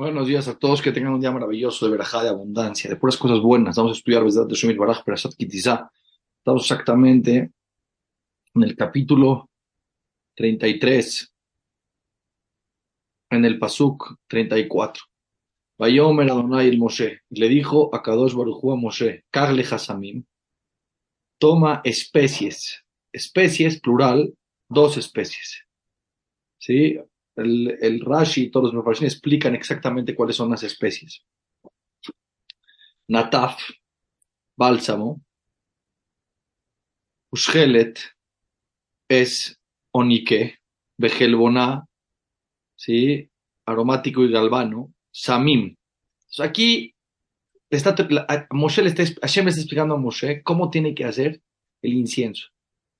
Buenos días a todos, que tengan un día maravilloso de verajá, de abundancia, de puras cosas buenas. Vamos a estudiar de Shumir Baraj Perashat Kitizá. Estamos exactamente en el capítulo 33, en el Pasuk 34. Vayomer Adonai el Moshe, le dijo a Kadosh Barujú a Moshe, Karle Hasamim, toma especies, especies plural, dos especies. ¿Sí? El, Rashi y todos los Mefarshim explican exactamente cuáles son las especies. Nataf, bálsamo, Ushgelet es onique, Bejelboná, ¿sí? aromático y galvano, Samim. aquí está, Moshe está, Hashem le está explicando a Moshe cómo tiene que hacer el incienso,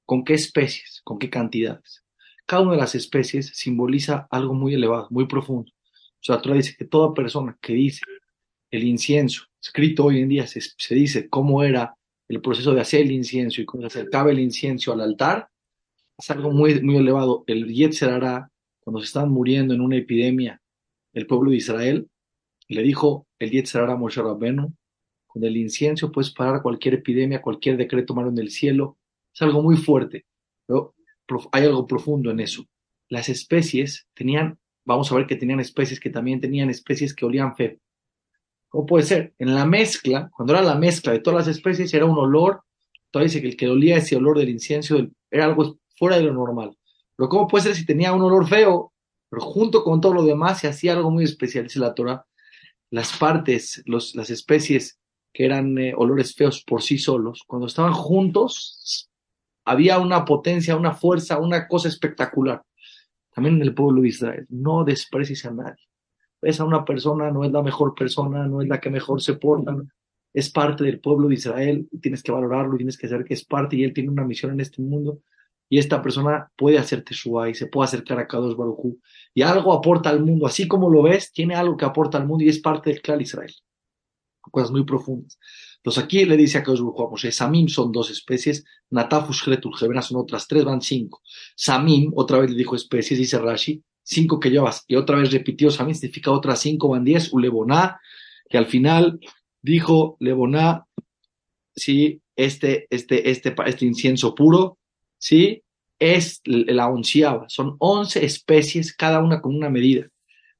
con qué especies, con qué cantidades cada una de las especies simboliza algo muy elevado, muy profundo. O sea, dice que toda persona que dice el incienso, escrito hoy en día se, dice cómo era el proceso de hacer el incienso y cómo se acercaba el incienso al altar, es algo muy, muy elevado. El Yetzer cuando se están muriendo en una epidemia, el pueblo de Israel, le dijo el Yetzer a Moshe Rabbenu, con el incienso puedes parar cualquier epidemia, cualquier decreto malo en el cielo. Es algo muy fuerte. Pero hay algo profundo en eso. Las especies tenían, vamos a ver que tenían especies que también tenían especies que olían feo. ¿Cómo puede ser? En la mezcla, cuando era la mezcla de todas las especies, era un olor, todavía dice que el que olía ese olor del incienso era algo fuera de lo normal. Pero ¿cómo puede ser si tenía un olor feo, pero junto con todo lo demás se hacía algo muy especial, dice la Torah? Las partes, los, las especies que eran eh, olores feos por sí solos, cuando estaban juntos, había una potencia, una fuerza, una cosa espectacular. También en el pueblo de Israel, no desprecies a nadie. Ves a una persona, no es la mejor persona, no es la que mejor se porta, es parte del pueblo de Israel, tienes que valorarlo, tienes que saber que es parte y él tiene una misión en este mundo. Y esta persona puede hacerte su y se puede acercar a Kadosh Barujú y algo aporta al mundo, así como lo ves, tiene algo que aporta al mundo y es parte del clan Israel. Cosas muy profundas. Entonces aquí le dice a Kadosh Moshe, Samim son dos especies, Natafus Hretul son otras tres, van cinco. Samim, otra vez le dijo especies, dice Rashi, cinco que llevas, y otra vez repitió Samim, significa otras cinco, van diez, Uleboná, que al final dijo Leboná, sí, este, este, este, este incienso puro, sí, es la onceava, son once especies, cada una con una medida.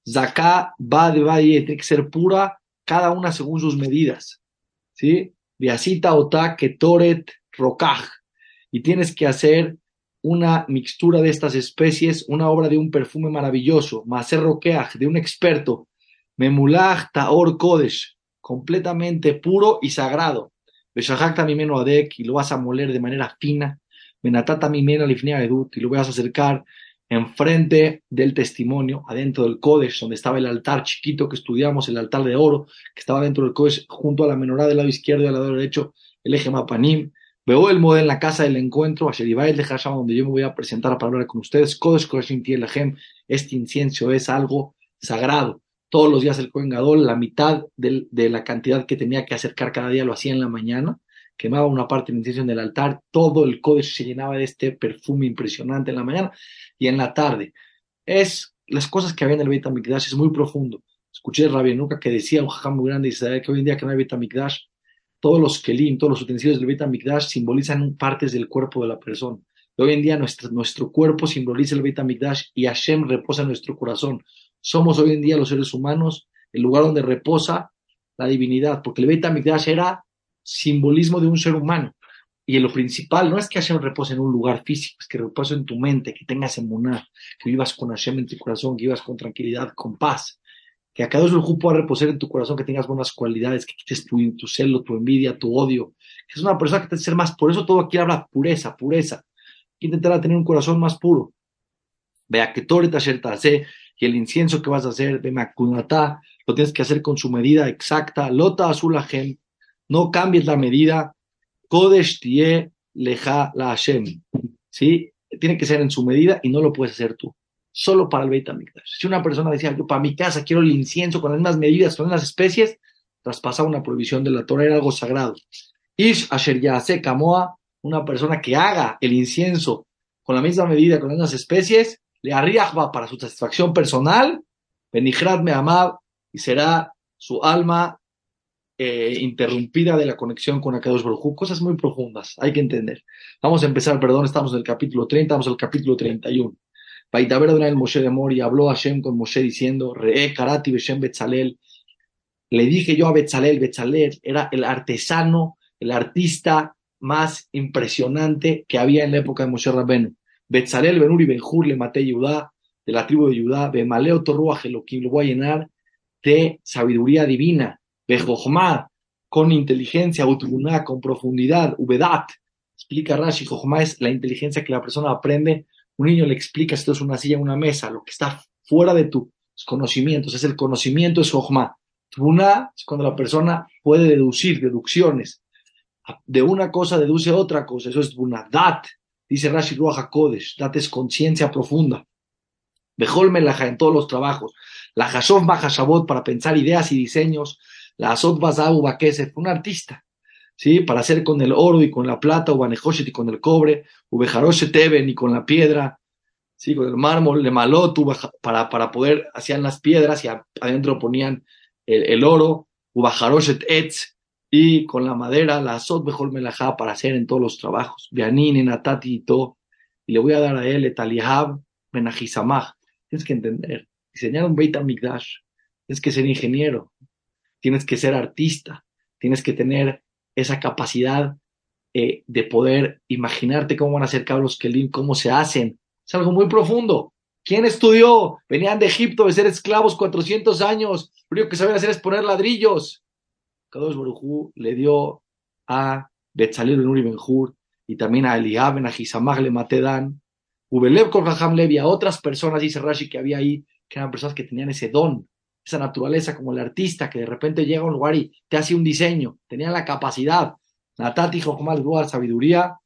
Zaká, va de tiene que ser pura, cada una según sus medidas. ¿Sí? Viasita ota ketoret rokaj. Y tienes que hacer una mixtura de estas especies, una obra de un perfume maravilloso, maser rokeaj, de un experto, memulach taor kodesh, completamente puro y sagrado. Beshahakta mimeno adek, y lo vas a moler de manera fina. Benatata mimena lifnea edut, y lo vas a acercar enfrente del testimonio, adentro del Kodesh, donde estaba el altar chiquito que estudiamos, el altar de oro, que estaba dentro del Kodesh, junto a la menorá del lado izquierdo y al lado derecho, el eje Mapanim. Veo el modelo en la casa del encuentro, a el de Hasham, donde yo me voy a presentar para hablar con ustedes. Kodesh Kodeshim Tielahem, este incienso es algo sagrado. Todos los días el Kohen la mitad de la cantidad que tenía que acercar cada día lo hacía en la mañana quemaba una parte del incienso en el altar, todo el códice se llenaba de este perfume impresionante en la mañana y en la tarde. Es las cosas que había en el Beit HaMikdash, es muy profundo. Escuché de Rabbi que decía un jajam muy grande Israel que hoy en día que no hay Beit HaMikdash, todos los kelim, todos los utensilios del Beit HaMikdash simbolizan partes del cuerpo de la persona. hoy en día nuestro, nuestro cuerpo simboliza el Beit HaMikdash y Hashem reposa en nuestro corazón. Somos hoy en día los seres humanos el lugar donde reposa la divinidad, porque el Beit HaMikdash era simbolismo de un ser humano. Y lo principal no es que Hashem repose en un lugar físico, es que repose en tu mente, que tengas emuná, que vivas con Hashem en tu corazón, que vivas con tranquilidad, con paz. Que a cada uno pueda reposar en tu corazón, que tengas buenas cualidades, que quites tu, tu celo, tu envidia, tu odio. Que es una persona que te que ser más. Por eso todo aquí habla pureza, pureza. Que intentará tener un corazón más puro. Vea que todo hace y el incienso que vas a hacer, de Makunatá, lo tienes que hacer con su medida exacta. Lota azul no cambies la medida. Kodesh tie leja la Hashem. ¿Sí? Tiene que ser en su medida y no lo puedes hacer tú. Solo para el Beit HaMikdash. Si una persona decía, yo para mi casa quiero el incienso con las mismas medidas, con las especies, traspasaba una prohibición de la Torah, era algo sagrado. Ish Asher Yase Kamoa, una persona que haga el incienso con la misma medida, con las mismas especies, le arriba para su satisfacción personal, Benihrat me amab, y será su alma eh, interrumpida de la conexión con Akadosh Baruj cosas muy profundas, hay que entender. Vamos a empezar, perdón, estamos en el capítulo 30, vamos al capítulo 31. Paitaber el Moshe de Mori habló Hashem con Moshe diciendo, Re Karati Beshem Betzalel, le dije yo a Betzalel, Betzalel era el artesano, el artista más impresionante que había en la época de Moshe Rabbenu. Betzalel Benuri Benjur le maté Judá, de la tribu de Judá, Bemaleo Torruach Elohim, lo voy a llenar de sabiduría divina, Bejojma, con inteligencia, Utruná, con profundidad, Ubedat. Explica Rashi, Jojma es la inteligencia que la persona aprende. Un niño le explica esto es una silla, una mesa, lo que está fuera de tus conocimientos, es el conocimiento, es Jojma. Truná es cuando la persona puede deducir, deducciones. De una cosa deduce otra cosa, eso es Dat, dice Rashi Ruach Kodesh, Dat es conciencia profunda. Bejol Melaja en todos los trabajos. La Hashov Mahashabot para pensar ideas y diseños. La Azot Bazabu Bakesef, un artista. ¿Sí? Para hacer con el oro y con la plata, Ubanejoshet y con el cobre, Ubejaroshet Teben y con la piedra, ¿sí? Con el mármol, le malotu, para, para poder, hacían las piedras y adentro ponían el, oro, Ubajaroshet Etz, y con la madera, la Azot Bejol Melajá para hacer en todos los trabajos. Bianin, Natati y todo. Y le voy a dar a él, Etalihab, Menajisamach. Tienes que entender, diseñar un Beit tienes que ser ingeniero, tienes que ser artista, tienes que tener esa capacidad eh, de poder imaginarte cómo van a ser cabros Kelim, cómo se hacen. Es algo muy profundo. ¿Quién estudió? Venían de Egipto de ser esclavos 400 años. Lo único que sabían hacer es poner ladrillos. Kadosh Barujú le dio a Betzalel Ben Uri Benjur y también a Eliab Ben Ahisamach le Matedan Ubelev con Levi, a otras personas, dice Rashi, que había ahí, que eran personas que tenían ese don, esa naturaleza, como el artista que de repente llega a un lugar y te hace un diseño, tenían la capacidad. Natati Jochmal la sabiduría.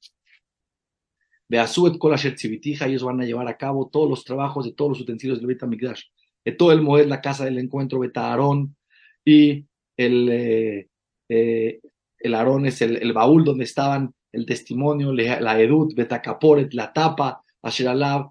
Beasuet Kolasher Tzivitija, ellos van a llevar a cabo todos los trabajos de todos los utensilios del Beta Mikdash. De todo el modelo, la casa del encuentro, Beta Aarón, y el, eh, eh, el Aarón es el, el, baúl donde estaban el testimonio, la Edut, Beta Kaporet, la tapa, Asher Alab,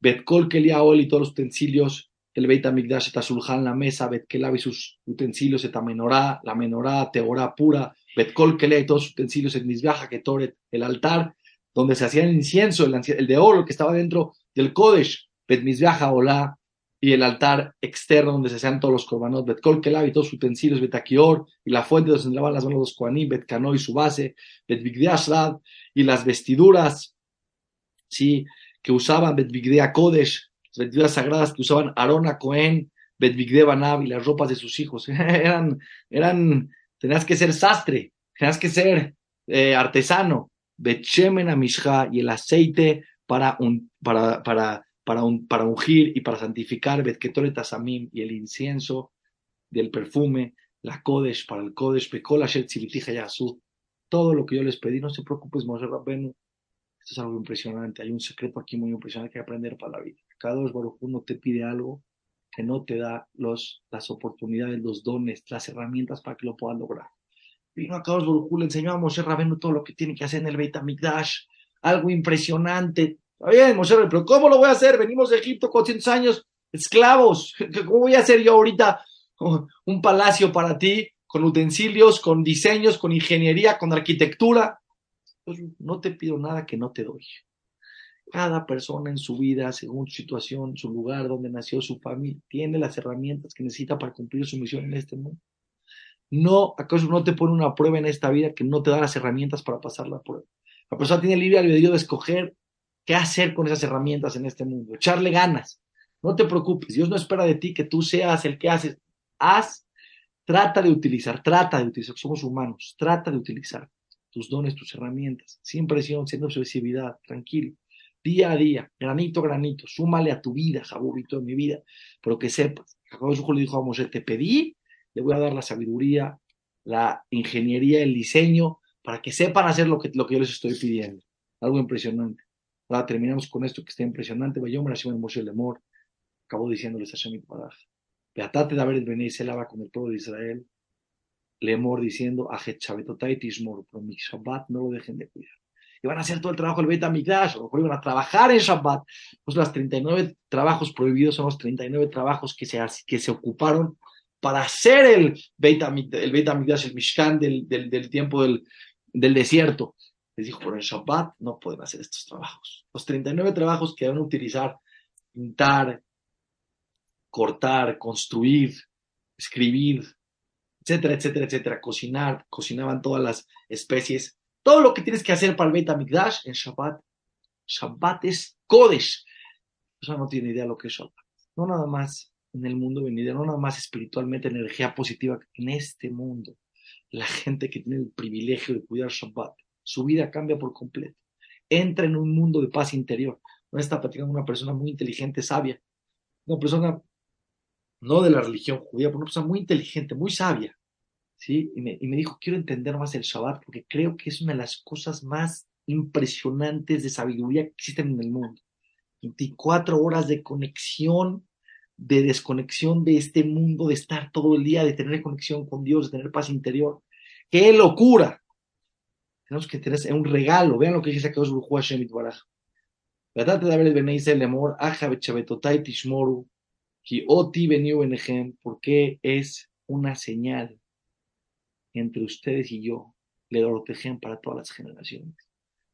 Betkol Keliaol y todos los utensilios del Beit HaMikdash, Etasulhan, la mesa, Betkelab y sus utensilios, Etamenorá, la menorá, Teorá pura, Betkol Kelia y todos sus utensilios, el Mizbeaja, Ketoret, el altar, donde se hacía el incienso, el, de oro que estaba dentro del Kodesh, Bet Mizbeaja, Olá, y el altar externo donde se hacían todos los korbanot, Betkol Kelab y todos sus utensilios, Betakior, y la fuente donde se entraban las manos de los Koanim, Betkano y su base, Bet y las vestiduras, sí, que usaban Betvigdea Kodesh, las vestiduras sagradas que usaban Arona Cohen, Betvigdea Banab y las ropas de sus hijos. eran, eran, tenías que ser sastre, tenías que ser eh, artesano. Betchemen Amishha y el aceite para, un, para, para, para, un, para ungir y para santificar, Betketoret Asamim y el incienso del perfume, la Kodesh para el Kodesh, Bekola Shet Yasu. Todo lo que yo les pedí, no se preocupes, Moshe Rabbenu, esto es algo impresionante. Hay un secreto aquí muy impresionante que aprender para la vida. Dos Baruj no te pide algo que no te da los, las oportunidades, los dones, las herramientas para que lo puedas lograr. Vino a Kadosh Baruj le enseñó a Moshe Rabenu todo lo que tiene que hacer en el Beit HaMikdash. Algo impresionante. Está bien, Moshe pero ¿cómo lo voy a hacer? Venimos de Egipto 400 años, esclavos. ¿Cómo voy a hacer yo ahorita un palacio para ti con utensilios, con diseños, con ingeniería, con arquitectura? no te pido nada que no te doy. Cada persona en su vida, según su situación, su lugar, donde nació su familia, tiene las herramientas que necesita para cumplir su misión en este mundo. No, acaso no te pone una prueba en esta vida que no te da las herramientas para pasar la prueba. La persona tiene libre albedrío de escoger qué hacer con esas herramientas en este mundo, echarle ganas. No te preocupes, Dios no espera de ti que tú seas el que haces. Haz, trata de utilizar, trata de utilizar, somos humanos, trata de utilizar tus dones, tus herramientas, sin presión, sin obsesividad, tranquilo, día a día, granito a granito, súmale a tu vida, Jaburito, en mi vida, pero que sepas, Jacob le dijo a Moshe, te pedí, le voy a dar la sabiduría, la ingeniería, el diseño, para que sepan hacer lo que, lo que yo les estoy pidiendo. Algo impresionante. Ahora terminamos con esto que está impresionante. Vayom Rashim Moshe Lemor, acabó diciéndoles a Shemit Baraj. Beatate de haber venido y se lava con el pueblo de Israel Lemor diciendo, Tishmor, pero mi Shabbat no lo dejen de cuidar. Y van a hacer todo el trabajo del Beit HaMikdash, o iban a trabajar en Shabbat. Pues los 39 trabajos prohibidos son los 39 trabajos que se, que se ocuparon para hacer el Beit el, Beit el Mishkan del, del, tiempo del, del desierto. Les dijo, pero en Shabbat no pueden hacer estos trabajos. Los 39 trabajos que van a utilizar, pintar, cortar, construir, escribir, etcétera, etcétera, etcétera, cocinar, cocinaban todas las especies, todo lo que tienes que hacer para el Beit HaMikdash en Shabbat. Shabbat es Kodesh. Eso no tiene idea lo que es Shabbat. No nada más en el mundo venidero, no nada más espiritualmente, energía positiva, en este mundo. La gente que tiene el privilegio de cuidar Shabbat, su vida cambia por completo. Entra en un mundo de paz interior. No está platicando una persona muy inteligente, sabia. Una persona no de la religión judía, pero una persona muy inteligente, muy sabia. ¿Sí? Y me, dijo, quiero entender más el Shabbat porque creo que es una de las cosas más impresionantes de sabiduría que existen en el mundo. 24 horas de conexión, de desconexión de este mundo, de estar todo el día, de tener conexión con Dios, de tener paz interior. ¡Qué locura! Tenemos que tener un regalo. Vean lo que dice Akadosh Baruj Hashem Itbaraj. ¿Verdad? De haber el aja bechabetotai tishmoru, ki oti veniu benejem, porque es una señal entre ustedes y yo, le protegen para todas las generaciones.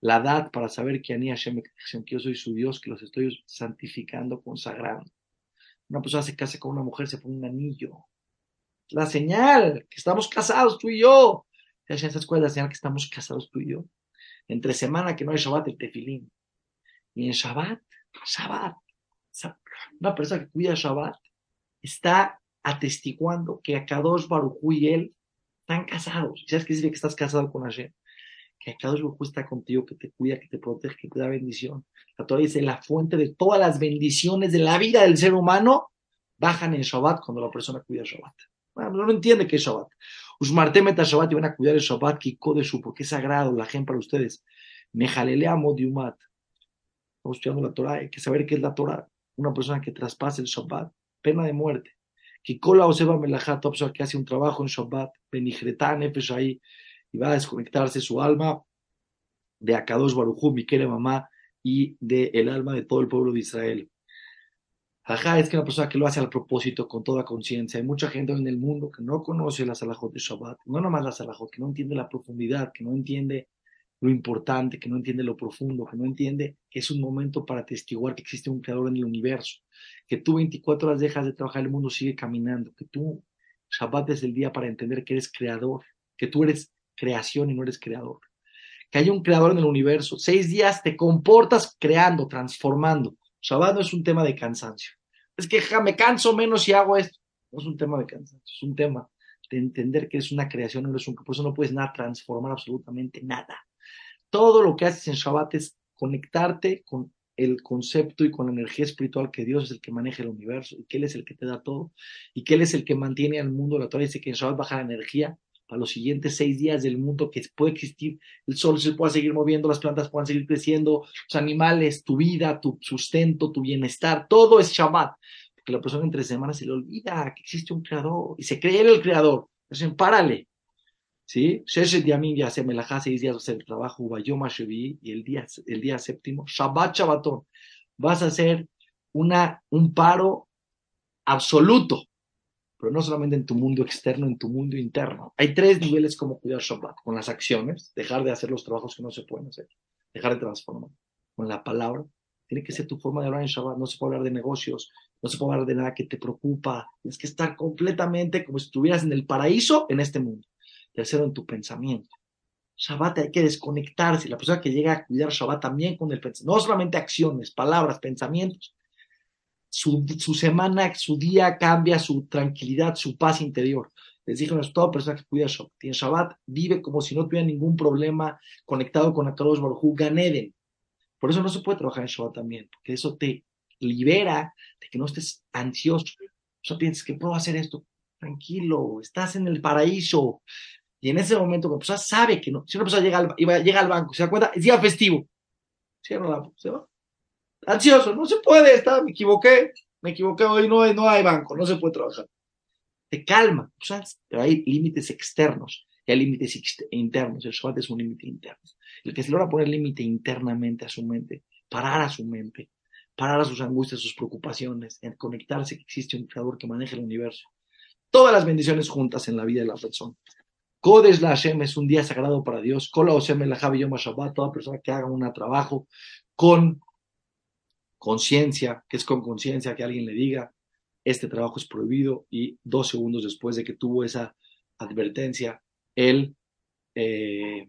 La edad para saber que Ani Hashem que yo soy su Dios, que los estoy santificando, consagrando. Una persona se casa con una mujer, se pone un anillo. La señal que estamos casados tú y yo en esa escuela señal que estamos casados tú y yo. Entre semana que no hay Shabbat, el tefilín. Y en Shabbat, Shabbat. Una persona que cuida Shabbat está atestiguando que Akadosh Barujú y él están casados. ¿Sabes qué dice que estás casado con Hashem? Que Akadosh Barujú está contigo, que te cuida, que te protege, que te da bendición. La Torah dice, la fuente de todas las bendiciones de la vida del ser humano bajan en Shabbat cuando la persona cuida Shabbat. Bueno, no entiende qué es Shabbat. Usmarte meta Shabbat y van a cuidar el Shabbat, que su porque es sagrado, la gente para ustedes. Mejalelea modiumat. Estamos estudiando la Torah, hay que saber qué es la Torah. Una persona que traspase el Shabbat, pena de muerte. Que cola o seba melajat, que hace un trabajo en Shabbat, benigretán, ahí, y va a desconectarse su alma de Akadosh Barujú, mi mamá, y de el alma de todo el pueblo de Israel. Ajá, es que una persona que lo hace al propósito, con toda conciencia. Hay mucha gente en el mundo que no conoce las alajot de Shabbat, no nomás las alajot, que no entiende la profundidad, que no entiende lo importante, que no entiende lo profundo, que no entiende que es un momento para testiguar que existe un creador en el universo, que tú 24 horas dejas de trabajar, el mundo sigue caminando, que tú Shabbat es el día para entender que eres creador, que tú eres creación y no eres creador, que hay un creador en el universo. Seis días te comportas creando, transformando. Shabbat no es un tema de cansancio es que me canso menos si hago esto. No es un tema de cansancio, es un tema de entender que es una creación, no es un, por eso no puedes nada transformar absolutamente nada. Todo lo que haces en Shabbat es conectarte con el concepto y con la energía espiritual que Dios es el que maneja el universo y que Él es el que te da todo y que Él es el que mantiene al mundo. La Torah dice que en Shabbat baja la energía para los siguientes seis días del mundo que puede existir, el sol se pueda seguir moviendo, las plantas puedan seguir creciendo, los animales, tu vida, tu sustento, tu bienestar, todo es Shabbat. Porque la persona entre semanas se le olvida que existe un creador y se cree en el creador. Entonces, párale. ¿Sí? Sheshet Yamin ya se melajá seis días hacer el trabajo, Bayoma Shevi, y el día, el día séptimo, Shabbat Shabbatón. Vas a hacer una, un paro absoluto pero no solamente en tu mundo externo, en tu mundo interno. Hay tres niveles como cuidar Shabbat, con las acciones, dejar de hacer los trabajos que no se pueden hacer, dejar de transformar, con la palabra, tiene que ser tu forma de hablar en Shabbat, no se puede hablar de negocios, no se puede hablar de nada que te preocupa, tienes que estar completamente como si estuvieras en el paraíso en este mundo. Tercero, en tu pensamiento. Shabbat hay que desconectarse, la persona que llega a cuidar Shabbat también con el pensamiento, no solamente acciones, palabras, pensamientos, su, semana, su día cambia, su tranquilidad, su paz interior. Les dije, no es toda persona que cuida Shabbat. Tiene Shabbat, vive como si no tuviera ningún problema conectado con Akadosh Baruj Ganeden. Por eso no se puede trabajar en Shabbat también, porque eso te libera de que no estés ansioso. O piensas que puedo hacer esto. Tranquilo, estás en el paraíso. Y en ese momento, la persona sabe que no. Si una persona llega al, llega al banco, se da cuenta, es día festivo. Cierra la, se va ansioso, no se puede, está, me equivoqué, me equivoqué, hoy no hay, banco, no se puede trabajar. Te calma, ¿sabes? pero hay límites externos hay límites internos, el Shabbat es un límite interno. El que se logra poner límite internamente a su mente, parar a su mente, parar a sus angustias, sus preocupaciones, en conectarse que existe un creador que maneja el universo. todas las bendiciones juntas en la vida de la persona. Kodesh la Hashem es un día sagrado para Dios. Kola Osem el Yom Shabbat, toda persona que haga un trabajo con conciencia, que es con conciencia que alguien le diga, este trabajo es prohibido y dos segundos después de que tuvo esa advertencia, él eh,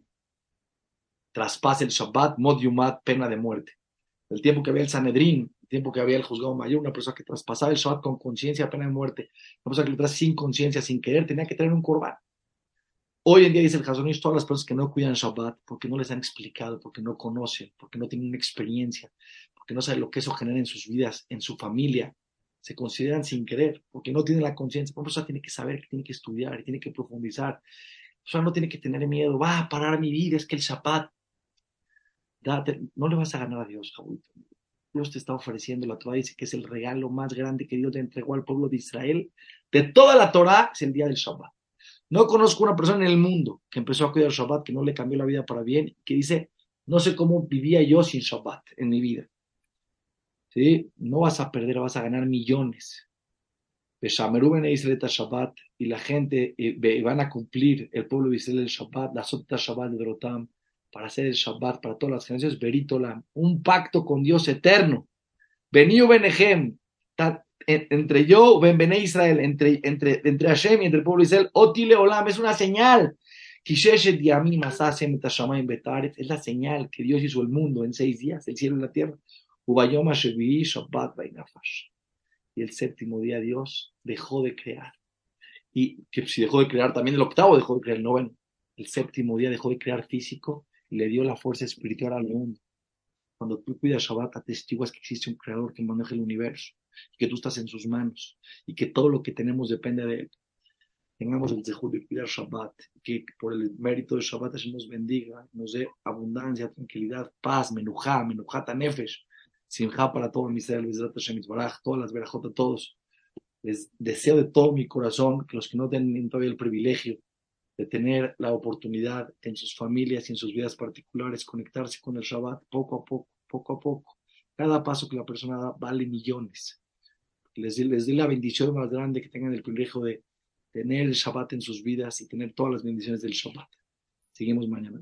traspasa el Shabbat, mod yumat, pena de muerte. El tiempo que había el Sanedrín, el tiempo que había el juzgado mayor, una persona que traspasaba el Shabbat con conciencia, pena de muerte, una persona que lo trae sin conciencia, sin querer, tenía que tener un corbán. Hoy en día dice el Hazonish, todas las personas que no cuidan Shabbat porque no les han explicado, porque no conocen, porque no tienen experiencia, porque no saben lo que eso genera en sus vidas, en su familia, se consideran sin querer, porque no tienen la conciencia. Una persona tiene que saber, tiene que estudiar, tiene que profundizar. Una persona no tiene que tener miedo, va a parar mi vida, es que el Shabbat. no le vas a ganar a Dios, Jabuito. Dios te está ofreciendo, la Torah dice que es el regalo más grande que Dios le entregó al pueblo de Israel. De toda la Torah es el día del Shabbat. No conozco una persona en el mundo que empezó a cuidar Shabbat, que no le cambió la vida para bien, que dice, no sé cómo vivía yo sin Shabbat en mi vida. ¿Sí? No vas a perder, vas a ganar millones. Shabbat y la gente eh, van a cumplir el pueblo de Israel el Shabbat, la Sota Shabbat de Drotam, para hacer el Shabbat para todas las generaciones, Beritolam, un pacto con Dios eterno. Venido Benehem, entre yo, Ben Israel, entre, entre, entre Hashem y entre el pueblo Israel, Otile Olam, es una señal. Es la señal que Dios hizo el mundo en seis días, el cielo y la tierra. Y el séptimo día Dios dejó de crear. Y que si dejó de crear, también el octavo dejó de crear, el noveno. El séptimo día dejó de crear físico y le dio la fuerza espiritual al mundo. Cuando tú cuidas Shabbat, atestiguas que existe un creador que maneja el universo que tú estás en sus manos y que todo lo que tenemos depende de él. Tengamos el dejo de cuidar Shabbat, que por el mérito de Shabbat se nos bendiga, nos dé abundancia, tranquilidad, paz, menujá, menujata nefesh, simjá para todo mi ser, todas las verajot a todos. Les deseo de todo mi corazón que los que no tienen todavía el privilegio de tener la oportunidad en sus familias y en sus vidas particulares conectarse con el Shabbat poco a poco, poco a poco. Cada paso que la persona da vale millones les, les la bendición más grande que tengan el privilegio de tener el Shabbat en sus vidas y tener todas las bendiciones del Shabbat. Seguimos mañana.